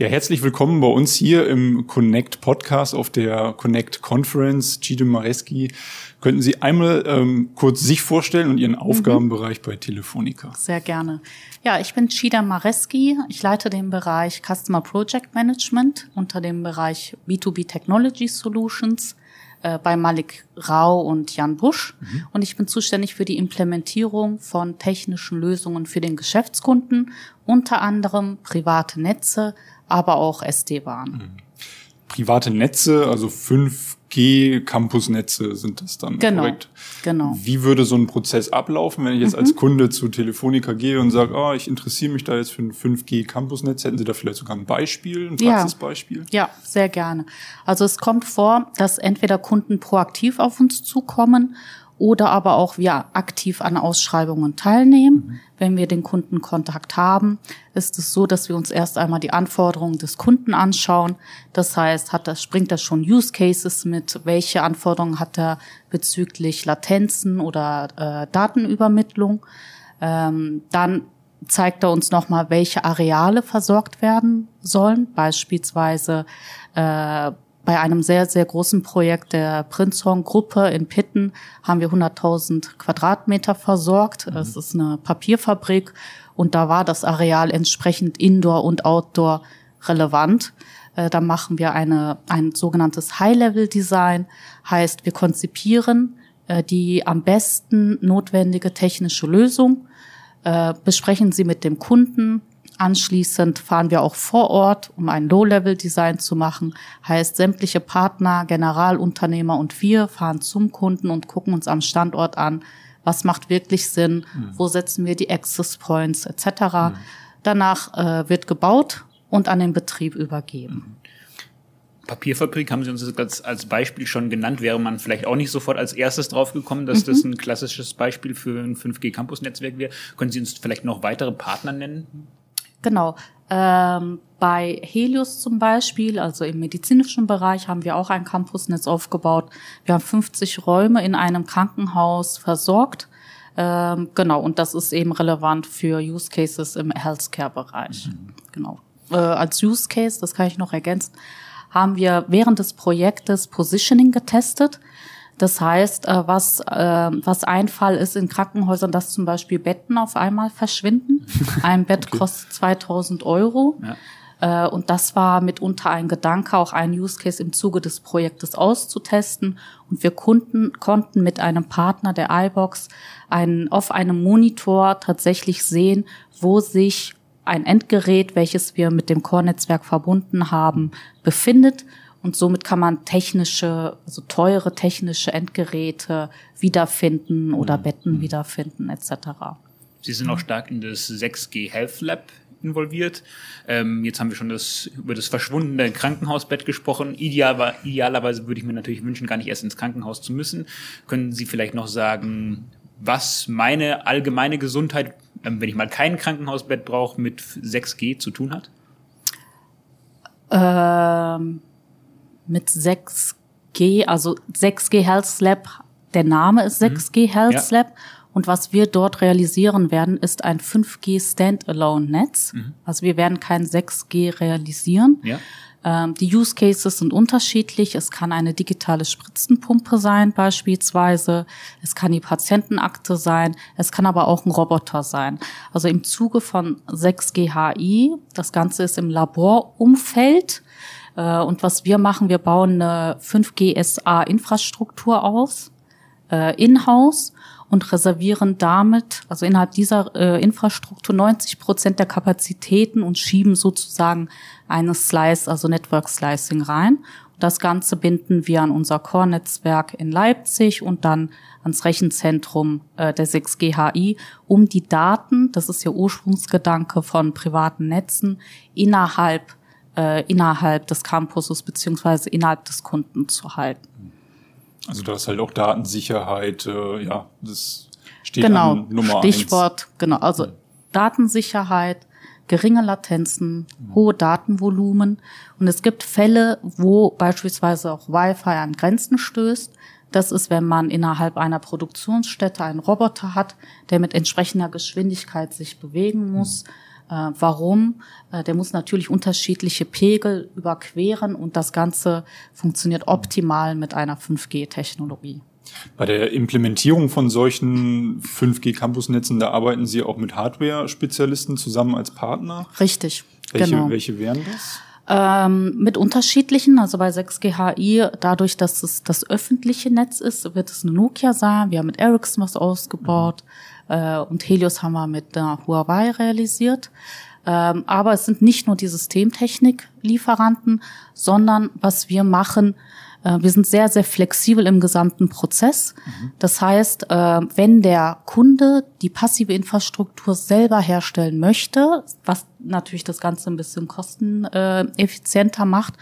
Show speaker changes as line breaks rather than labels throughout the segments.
Ja, herzlich willkommen bei uns hier im Connect Podcast auf der Connect Conference. Gide Mareski, könnten Sie einmal ähm, kurz sich vorstellen und Ihren mhm. Aufgabenbereich bei Telefonica?
Sehr gerne. Ja, ich bin Chida Mareski. Ich leite den Bereich Customer Project Management unter dem Bereich B2B Technology Solutions äh, bei Malik Rau und Jan Busch. Mhm. Und ich bin zuständig für die Implementierung von technischen Lösungen für den Geschäftskunden, unter anderem private Netze, aber auch SD-WAN. Mhm.
Private Netze, also 5G Campusnetze sind das dann
genau,
korrekt?
Genau.
Wie würde so ein Prozess ablaufen, wenn ich jetzt mhm. als Kunde zu Telefonica gehe und sage, oh, ich interessiere mich da jetzt für ein 5G Campusnetz, hätten Sie da vielleicht sogar ein Beispiel, ein Praxisbeispiel?
Ja, ja, sehr gerne. Also es kommt vor, dass entweder Kunden proaktiv auf uns zukommen oder aber auch wir aktiv an Ausschreibungen teilnehmen. Mhm. Wenn wir den Kundenkontakt haben, ist es so, dass wir uns erst einmal die Anforderungen des Kunden anschauen. Das heißt, hat das, bringt das schon Use Cases mit? Welche Anforderungen hat er bezüglich Latenzen oder äh, Datenübermittlung? Ähm, dann zeigt er uns nochmal, welche Areale versorgt werden sollen, beispielsweise äh, bei einem sehr, sehr großen Projekt der Prinzhorn-Gruppe in Pitten haben wir 100.000 Quadratmeter versorgt. Mhm. Das ist eine Papierfabrik und da war das Areal entsprechend Indoor und Outdoor relevant. Äh, da machen wir eine, ein sogenanntes High-Level-Design, heißt wir konzipieren äh, die am besten notwendige technische Lösung, äh, besprechen sie mit dem Kunden, Anschließend fahren wir auch vor Ort, um ein Low-Level-Design zu machen. Heißt, sämtliche Partner, Generalunternehmer und wir fahren zum Kunden und gucken uns am Standort an, was macht wirklich Sinn, mhm. wo setzen wir die Access Points etc. Mhm. Danach äh, wird gebaut und an den Betrieb übergeben. Mhm.
Papierfabrik haben Sie uns das als Beispiel schon genannt. Wäre man vielleicht auch nicht sofort als erstes draufgekommen, dass mhm. das ein klassisches Beispiel für ein 5G-Campus-Netzwerk wäre? Können Sie uns vielleicht noch weitere Partner nennen?
Genau. Ähm, bei Helios zum Beispiel, also im medizinischen Bereich, haben wir auch ein Campusnetz aufgebaut. Wir haben 50 Räume in einem Krankenhaus versorgt. Ähm, genau, und das ist eben relevant für Use Cases im Healthcare-Bereich. Mhm. Genau. Äh, als Use Case, das kann ich noch ergänzen, haben wir während des Projektes Positioning getestet. Das heißt, äh, was, äh, was ein Fall ist in Krankenhäusern, dass zum Beispiel Betten auf einmal verschwinden. Ein Bett okay. kostet 2000 Euro. Ja. Äh, und das war mitunter ein Gedanke, auch ein Use Case im Zuge des Projektes auszutesten. Und wir konnten, konnten mit einem Partner der iBox einen, auf einem Monitor tatsächlich sehen, wo sich ein Endgerät, welches wir mit dem Core-Netzwerk verbunden haben, befindet und somit kann man technische, also teure technische Endgeräte wiederfinden oder mhm. Betten mhm. wiederfinden etc.
Sie sind auch stark in das 6G Health Lab involviert. Ähm, jetzt haben wir schon das, über das verschwundene Krankenhausbett gesprochen. Ideal, idealerweise würde ich mir natürlich wünschen, gar nicht erst ins Krankenhaus zu müssen. Können Sie vielleicht noch sagen, was meine allgemeine Gesundheit, ähm, wenn ich mal kein Krankenhausbett brauche, mit 6G zu tun hat?
Ähm, mit 6G, also 6G Health Lab, der Name ist 6G mhm. Health ja. Lab. Und was wir dort realisieren werden, ist ein 5G Standalone-Netz. Mhm. Also wir werden kein 6G realisieren. Ja. Ähm, die Use Cases sind unterschiedlich. Es kann eine digitale Spritzenpumpe sein beispielsweise. Es kann die Patientenakte sein. Es kann aber auch ein Roboter sein. Also im Zuge von 6G HI, das Ganze ist im Laborumfeld. Äh, und was wir machen, wir bauen eine 5G SA-Infrastruktur aus, äh, in-house und reservieren damit, also innerhalb dieser äh, Infrastruktur 90 Prozent der Kapazitäten und schieben sozusagen eine Slice, also Network Slicing rein. Das Ganze binden wir an unser Core-Netzwerk in Leipzig und dann ans Rechenzentrum der 6G-HI, um die Daten, das ist ja Ursprungsgedanke von privaten Netzen, innerhalb äh, innerhalb des Campuses beziehungsweise innerhalb des Kunden zu halten.
Also da ist halt auch Datensicherheit, äh, ja, das steht
genau,
an Nummer
Stichwort,
eins.
genau, also Datensicherheit, geringe Latenzen, hohe Datenvolumen. Und es gibt Fälle, wo beispielsweise auch Wi-Fi an Grenzen stößt. Das ist, wenn man innerhalb einer Produktionsstätte einen Roboter hat, der mit entsprechender Geschwindigkeit sich bewegen muss. Äh, warum? Äh, der muss natürlich unterschiedliche Pegel überqueren und das Ganze funktioniert optimal mit einer 5G-Technologie.
Bei der Implementierung von solchen 5G-Campusnetzen, da arbeiten Sie auch mit Hardware-Spezialisten zusammen als Partner.
Richtig.
Welche,
genau.
welche wären das?
Ähm, mit unterschiedlichen, also bei 6GHI, dadurch, dass es das öffentliche Netz ist, wird es eine Nokia sein. Wir haben mit Ericsson was ausgebaut äh, und Helios haben wir mit äh, Huawei realisiert. Ähm, aber es sind nicht nur die Systemtechnik-Lieferanten, sondern was wir machen, äh, wir sind sehr, sehr flexibel im gesamten Prozess. Das heißt, äh, wenn der Kunde die passive Infrastruktur selber herstellen möchte, was natürlich das Ganze ein bisschen kosteneffizienter macht,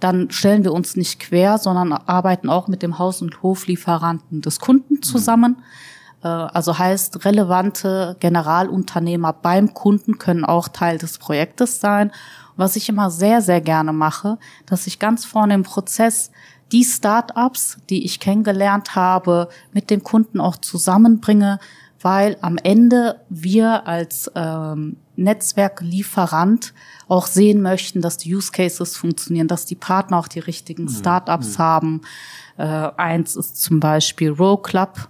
dann stellen wir uns nicht quer, sondern arbeiten auch mit dem Haus- und Hoflieferanten des Kunden zusammen. Äh, Also heißt, relevante Generalunternehmer beim Kunden können auch Teil des Projektes sein. Was ich immer sehr, sehr gerne mache, dass ich ganz vorne im Prozess die Startups, die ich kennengelernt habe, mit dem Kunden auch zusammenbringe, weil am Ende wir als ähm, Netzwerklieferant auch sehen möchten, dass die Use Cases funktionieren, dass die Partner auch die richtigen Startups haben. Äh, eins ist zum Beispiel Row Club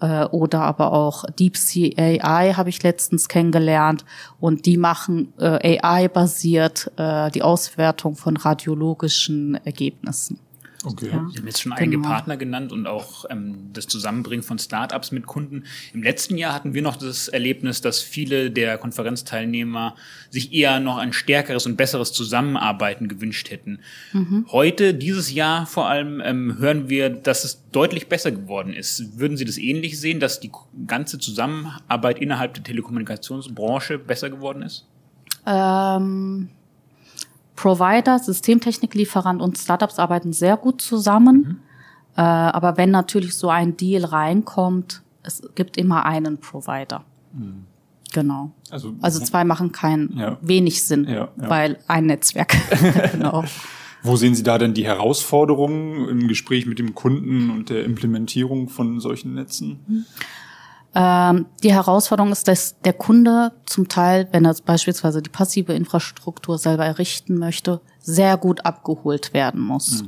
äh, oder aber auch Deep Sea AI habe ich letztens kennengelernt und die machen äh, AI-basiert äh, die Auswertung von radiologischen Ergebnissen.
Okay.
Ja.
Sie haben jetzt schon einige
Genau.
Partner genannt und auch ähm, das Zusammenbringen von Startups mit Kunden. Im letzten Jahr hatten wir noch das Erlebnis, dass viele der Konferenzteilnehmer sich eher noch ein stärkeres und besseres Zusammenarbeiten gewünscht hätten. Heute, dieses Jahr vor allem, ähm, hören wir, dass es deutlich besser geworden ist. Würden Sie das ähnlich sehen, dass die ganze Zusammenarbeit innerhalb der Telekommunikationsbranche besser geworden ist?
Ähm, Provider, Systemtechniklieferant und Startups arbeiten sehr gut zusammen. Äh, aber wenn natürlich so ein Deal reinkommt, es gibt immer einen Provider. Genau.
Also,
Also zwei machen keinen
Ja.
wenig Sinn,
Ja, ja.
weil ein Netzwerk. genau.
wo sehen Sie da denn die Herausforderungen im Gespräch mit dem Kunden und der Implementierung von solchen Netzen?
Ähm, die Herausforderung ist, dass der Kunde zum Teil, wenn er beispielsweise die passive Infrastruktur selber errichten möchte, sehr gut abgeholt werden muss.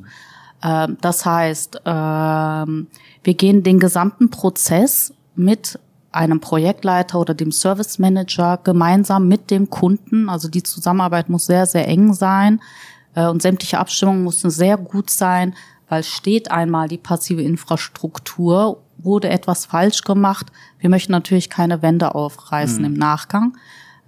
Ähm, das heißt, ähm, wir gehen den gesamten Prozess mit einem Projektleiter oder dem Service Manager gemeinsam mit dem Kunden. Also die Zusammenarbeit muss sehr, sehr eng sein äh, und sämtliche Abstimmungen müssen sehr gut sein, weil steht einmal die passive Infrastruktur, wurde etwas falsch gemacht. Wir möchten natürlich keine Wände aufreißen im Nachgang.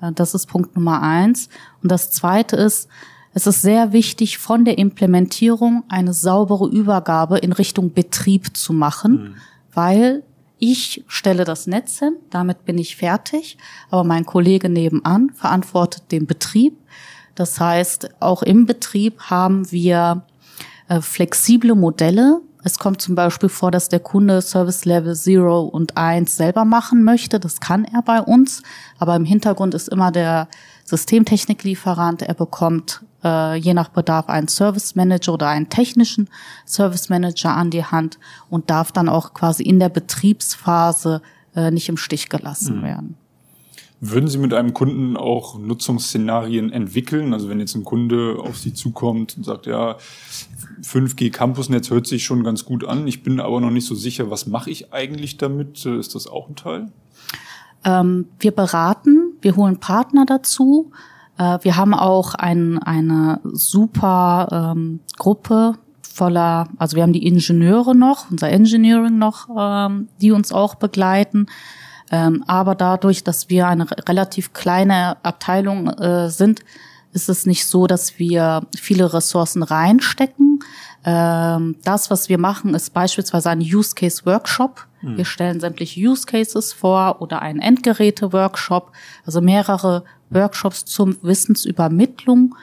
Äh, Das ist Punkt Nummer eins. Und das zweite ist, es ist sehr wichtig, von der Implementierung eine saubere Übergabe in Richtung Betrieb zu machen, weil ich stelle das Netz hin, damit bin ich fertig, aber mein Kollege nebenan verantwortet den Betrieb. Das heißt, auch im Betrieb haben wir äh, flexible Modelle. Es kommt zum Beispiel vor, dass der Kunde Service Level 0 und 1 selber machen möchte. Das kann er bei uns. Aber im Hintergrund ist immer der Systemtechniklieferant. Er bekommt äh, je nach Bedarf einen Service Manager oder einen technischen Service Manager an die Hand und darf dann auch quasi in der Betriebsphase äh, nicht im Stich gelassen werden.
Würden Sie mit einem Kunden auch Nutzungsszenarien entwickeln? Also wenn jetzt ein Kunde auf Sie zukommt und sagt, ja, 5G Campusnetz hört sich schon ganz gut an, ich bin aber noch nicht so sicher, was mache ich eigentlich damit? Äh, Ist das auch ein Teil?
Ähm, wir beraten, wir holen Partner dazu. Äh, wir haben auch ein, eine super ähm, Gruppe voller, also wir haben die Ingenieure noch, unser Engineering noch, ähm, die uns auch begleiten. Ähm, aber dadurch, dass wir eine re- relativ kleine Abteilung äh, sind, ist es nicht so, dass wir viele Ressourcen reinstecken. Ähm, das, was wir machen, ist beispielsweise ein Use Case Workshop. Wir stellen sämtliche Use Cases vor oder einen Endgeräte Workshop, also mehrere Workshops zur Wissensübermittlung.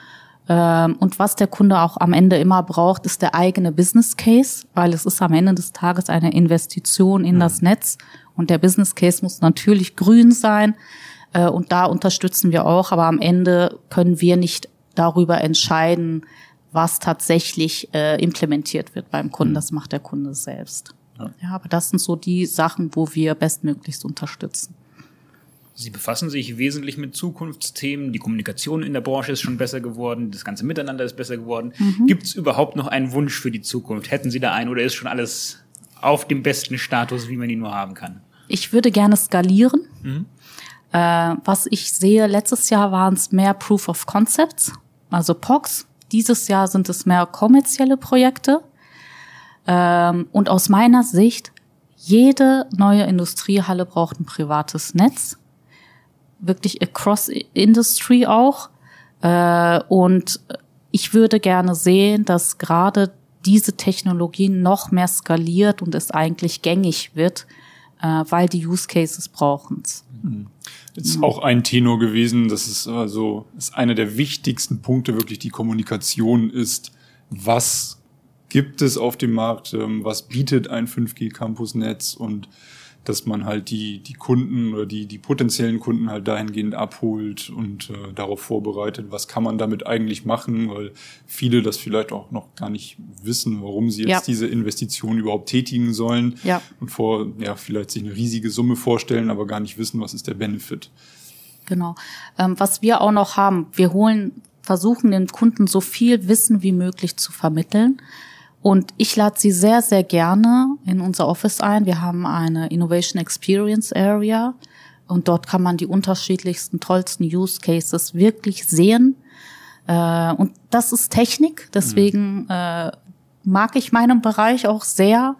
Ähm, und was der Kunde auch am Ende immer braucht, ist der eigene Business Case, weil es ist am Ende des Tages eine Investition in das Netz Und der Business Case muss natürlich grün sein. Äh, und da unterstützen wir auch. Aber am Ende können wir nicht darüber entscheiden, was tatsächlich äh, implementiert wird beim Kunden. Mhm. Das macht der Kunde selbst. Ja. ja, aber das sind so die Sachen, wo wir bestmöglichst unterstützen.
Sie befassen sich wesentlich mit Zukunftsthemen. Die Kommunikation in der Branche ist schon besser geworden. Das ganze Miteinander ist besser geworden. Mhm. Gibt es überhaupt noch einen Wunsch für die Zukunft? Hätten Sie da einen oder ist schon alles auf dem besten Status, wie man ihn nur haben kann?
Ich würde gerne skalieren. Mhm. Äh, was ich sehe, letztes Jahr waren es mehr Proof of Concepts, also POCs. Dieses Jahr sind es mehr kommerzielle Projekte. Ähm, und aus meiner Sicht, jede neue Industriehalle braucht ein privates Netz. Wirklich across Industry auch. Äh, und ich würde gerne sehen, dass gerade diese Technologie noch mehr skaliert und es eigentlich gängig wird, äh, weil die Use Cases brauchen es.
Mhm. Ist auch ein Tenor gewesen, dass es also ist einer der wichtigsten Punkte wirklich die Kommunikation ist. Was gibt es auf dem Markt? Ähm, was bietet ein 5G Campus Netz und dass man halt die, die Kunden oder die, die potenziellen Kunden halt dahingehend abholt und äh, darauf vorbereitet, was kann man damit eigentlich machen, weil viele das vielleicht auch noch gar nicht wissen, warum sie jetzt ja. diese Investition überhaupt tätigen sollen
ja.
und vor, ja, vielleicht sich eine riesige Summe vorstellen, aber gar nicht wissen, was ist der Benefit.
Genau. Ähm, was wir auch noch haben, wir holen, versuchen den Kunden so viel Wissen wie möglich zu vermitteln. Und ich lade Sie sehr, sehr gerne in unser Office ein. Wir haben eine Innovation Experience Area und dort kann man die unterschiedlichsten, tollsten Use Cases wirklich sehen. Äh, und das ist Technik, deswegen äh, mag ich meinen Bereich auch sehr,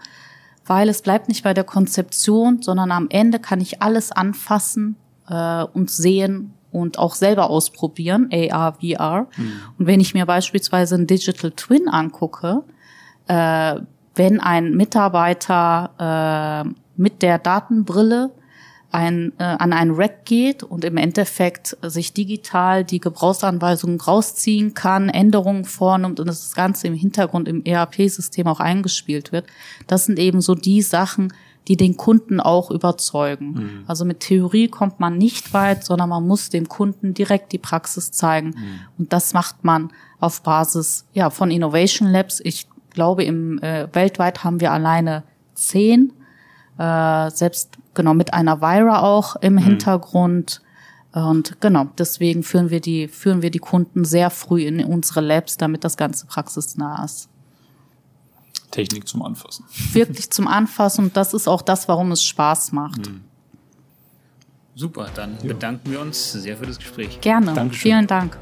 weil es bleibt nicht bei der Konzeption, sondern am Ende kann ich alles anfassen äh, und sehen und auch selber ausprobieren, AR, VR. Mhm. Und wenn ich mir beispielsweise ein Digital Twin angucke, äh, wenn ein Mitarbeiter äh, mit der Datenbrille ein, äh, an ein Rack geht und im Endeffekt sich digital die Gebrauchsanweisungen rausziehen kann, Änderungen vornimmt und das Ganze im Hintergrund im ERP-System auch eingespielt wird. Das sind eben so die Sachen, die den Kunden auch überzeugen. Mhm. Also mit Theorie kommt man nicht weit, sondern man muss dem Kunden direkt die Praxis zeigen. Mhm. Und das macht man auf Basis ja, von Innovation Labs. Ich glaube, im äh, weltweit haben wir alleine zehn, äh, selbst genau mit einer Vira auch im mhm. Hintergrund. Und genau, deswegen führen wir die, führen wir die Kunden sehr früh in unsere Labs, damit das Ganze praxisnah ist.
Technik zum Anfassen.
Wirklich zum Anfassen und das ist auch das, warum es Spaß macht. Mhm.
Super, dann ja. bedanken wir uns sehr für das Gespräch.
Gerne. Dankeschön. Vielen Dank.